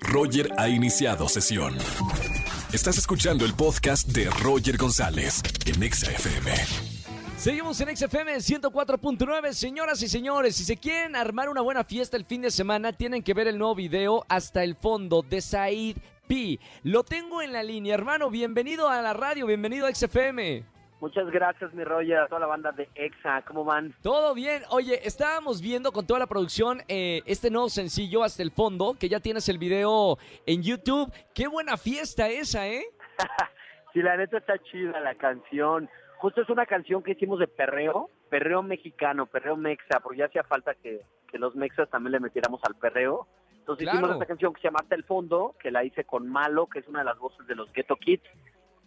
Roger ha iniciado sesión. Estás escuchando el podcast de Roger González en Exa FM. Seguimos en XFM 104.9, señoras y señores. Si se quieren armar una buena fiesta el fin de semana, tienen que ver el nuevo video hasta el fondo de Said P. Lo tengo en la línea, hermano. Bienvenido a la radio, bienvenido a XFM. Muchas gracias, mi Roger, a toda la banda de EXA. ¿Cómo van? Todo bien. Oye, estábamos viendo con toda la producción eh, este nuevo sencillo hasta el fondo, que ya tienes el video en YouTube. Qué buena fiesta esa, ¿eh? sí, la neta está chida la canción. Justo es una canción que hicimos de perreo, perreo mexicano, perreo mexa, porque ya hacía falta que, que los mexas también le metiéramos al perreo. Entonces hicimos esta canción que se llama Hasta el Fondo, que la hice con Malo, que es una de las voces de los Ghetto Kids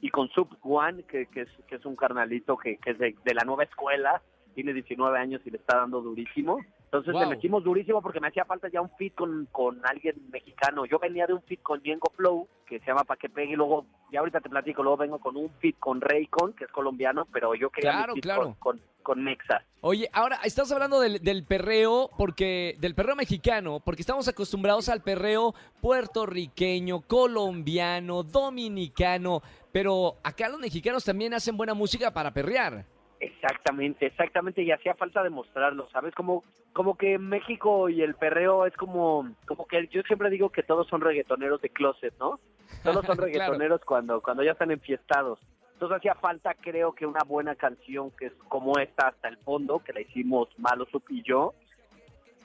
y con Sub One, que, que, es, que es un carnalito que, que es de, la nueva escuela, tiene 19 años y le está dando durísimo. Entonces le metimos durísimo porque me hacía falta ya un fit con, con alguien mexicano. Yo venía de un fit con Yengo Flow, que se llama Pa' que pegue, y luego, ya ahorita te platico, luego vengo con un fit con Raycon, que es colombiano, pero yo quería claro, fit claro. con, con, Mexa. Oye, ahora estás hablando del, del, perreo, porque del perreo mexicano, porque estamos acostumbrados al perreo puertorriqueño, colombiano, dominicano, pero acá los mexicanos también hacen buena música para perrear. Exactamente, exactamente, y hacía falta demostrarlo, ¿sabes? Como, como que México y el perreo es como, como que yo siempre digo que todos son reggaetoneros de closet, ¿no? Todos son reggaetoneros cuando, cuando ya están enfiestados. Entonces hacía falta, creo que una buena canción que es como esta hasta el fondo, que la hicimos Malo Sup y yo,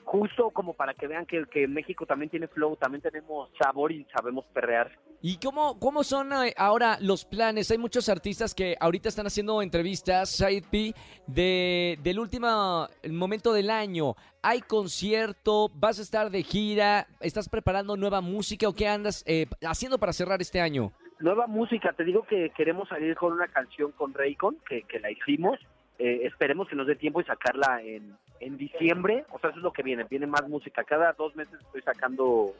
justo como para que vean que, que México también tiene flow, también tenemos sabor y sabemos perrear. ¿Y cómo, cómo son eh, ahora los planes? Hay muchos artistas que ahorita están haciendo entrevistas, Side P, de, del último momento del año. ¿Hay concierto? ¿Vas a estar de gira? ¿Estás preparando nueva música o qué andas eh, haciendo para cerrar este año? Nueva música, te digo que queremos salir con una canción con Raycon, que, que la hicimos. Eh, esperemos que nos dé tiempo y sacarla en, en diciembre. O sea, eso es lo que viene. Viene más música. Cada dos meses estoy sacando.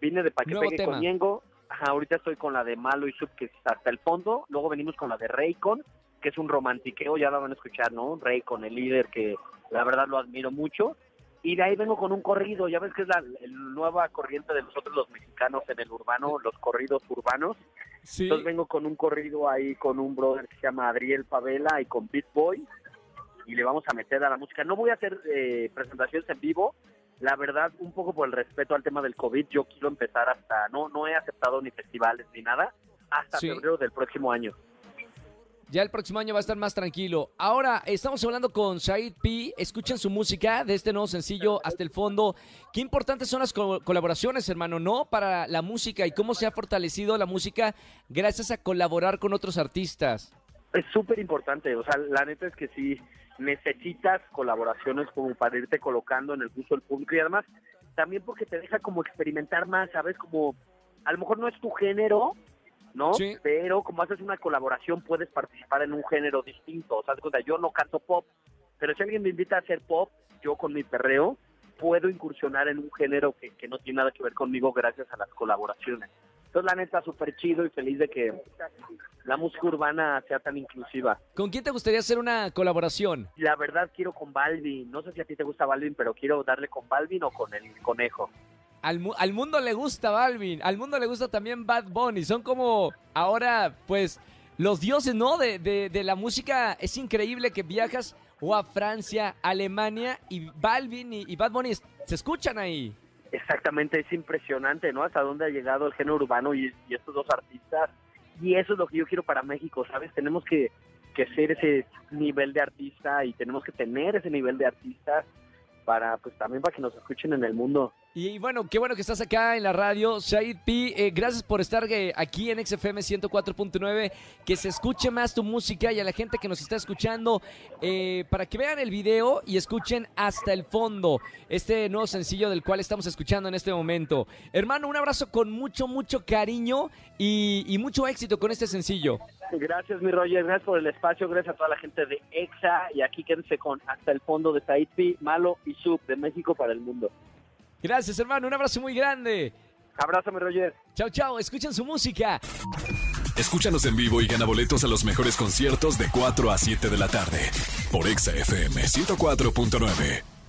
Vine de Pa' que pegue con Yengo ahorita estoy con la de Malo y Sub, que es hasta el fondo. Luego venimos con la de Raycon, que es un romantiqueo, ya la van a escuchar, ¿no? Raycon, el líder, que la verdad lo admiro mucho. Y de ahí vengo con un corrido, ya ves que es la, nueva corriente de nosotros los mexicanos en el urbano, los corridos urbanos. Entonces vengo con un corrido ahí con un brother que se llama Adriel Pavela y con Beat Boy. Le vamos a meter a la música. No voy a hacer eh, presentaciones en vivo, la verdad, un poco por el respeto al tema del COVID, yo quiero empezar hasta, no, no he aceptado ni festivales ni nada, hasta febrero del próximo año. Ya el próximo año va a estar más tranquilo. Ahora, estamos hablando con Said P. Escuchen su música de este nuevo sencillo hasta el fondo. Qué importantes son las colaboraciones, hermano, ¿no? Para la música y cómo se ha fortalecido la música gracias a colaborar con otros artistas. Es súper importante. O sea, la neta es que sí, necesitas colaboraciones como para irte colocando en el gusto del público y además también porque te deja como experimentar más, ¿sabes? Como a lo mejor no es tu género, ¿no? Pero como haces una colaboración puedes participar en un género distinto. O sea, yo no canto pop, pero si alguien me invita a hacer pop, yo con mi perreo puedo incursionar en un género que, que no tiene nada que ver conmigo gracias a las colaboraciones. Entonces, la neta, súper chido y feliz de que la música urbana sea tan inclusiva. ¿Con quién te gustaría hacer una colaboración? La verdad, quiero con Balvin. No sé si a ti te gusta Balvin, pero quiero darle con Balvin o con el conejo. Al, al mundo le gusta Balvin, al mundo le gusta también Bad Bunny. Son como ahora, pues, los dioses, ¿no? De, de, la música. Es increíble que viajas o a Francia, Alemania y Balvin y, y Bad Bunny se escuchan ahí. Exactamente, es impresionante, ¿no? Hasta dónde ha llegado el género urbano y, estos dos artistas. Y eso es lo que yo quiero para México, ¿sabes? Tenemos que, que ser ese nivel de artista y tenemos que tener ese nivel de artistas para, pues también para que nos escuchen en el mundo. Y bueno, qué bueno que estás acá en la radio. Said P, eh, gracias por estar eh, aquí en XFM 104.9. Que se escuche más tu música y a la gente que nos está escuchando eh, para que vean el video y escuchen hasta el fondo este nuevo sencillo del cual estamos escuchando en este momento. Hermano, un abrazo con mucho, mucho cariño y mucho éxito con este sencillo. Gracias, mi Roger. Gracias por el espacio. Gracias a toda la gente de EXA. Y aquí quédense con hasta el fondo de Said P, Malo y Sub de México para el mundo. Gracias, hermano. Un abrazo muy grande. Abrázame, Roger. Chao, chao. Escuchen su música. Escúchanos en vivo y gana boletos a los mejores conciertos de 4 a 7 de la tarde por Exa FM 104.9.